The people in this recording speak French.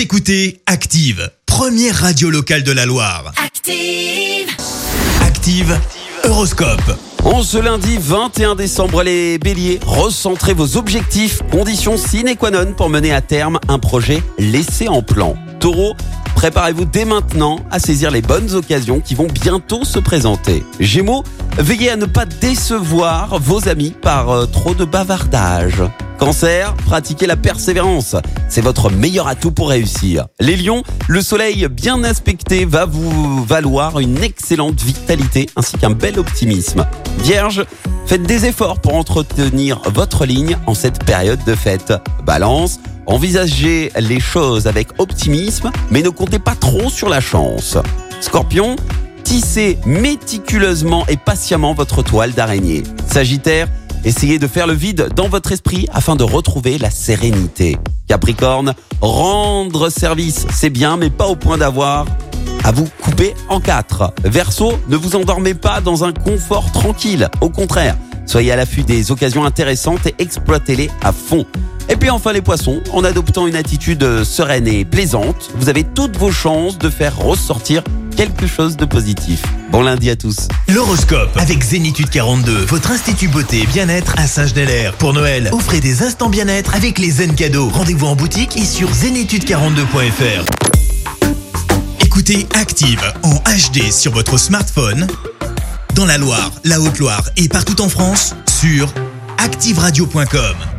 Vous écoutez Active, première radio locale de la Loire. Active. Active, Horoscope. En ce lundi 21 décembre, les béliers, recentrez vos objectifs, conditions sine qua non pour mener à terme un projet laissé en plan. Taureau, préparez-vous dès maintenant à saisir les bonnes occasions qui vont bientôt se présenter. Gémeaux, veillez à ne pas décevoir vos amis par euh, trop de bavardage. Cancer, pratiquez la persévérance. C'est votre meilleur atout pour réussir. Les lions, le soleil bien inspecté va vous valoir une excellente vitalité ainsi qu'un bel optimisme. Vierge, faites des efforts pour entretenir votre ligne en cette période de fête. Balance, envisagez les choses avec optimisme mais ne comptez pas trop sur la chance. Scorpion, tissez méticuleusement et patiemment votre toile d'araignée. Sagittaire, Essayez de faire le vide dans votre esprit afin de retrouver la sérénité. Capricorne, rendre service, c'est bien, mais pas au point d'avoir à vous couper en quatre. Verseau, ne vous endormez pas dans un confort tranquille. Au contraire, soyez à l'affût des occasions intéressantes et exploitez-les à fond. Et puis enfin les poissons, en adoptant une attitude sereine et plaisante, vous avez toutes vos chances de faire ressortir quelque chose de positif. Bon lundi à tous. L'horoscope avec Zénitude 42, votre institut beauté et bien-être à Saint-Genélaire. Pour Noël, offrez des instants bien-être avec les zen cadeaux. Rendez-vous en boutique et sur zénitude42.fr. Écoutez Active en HD sur votre smartphone, dans la Loire, la Haute-Loire et partout en France, sur activeradio.com.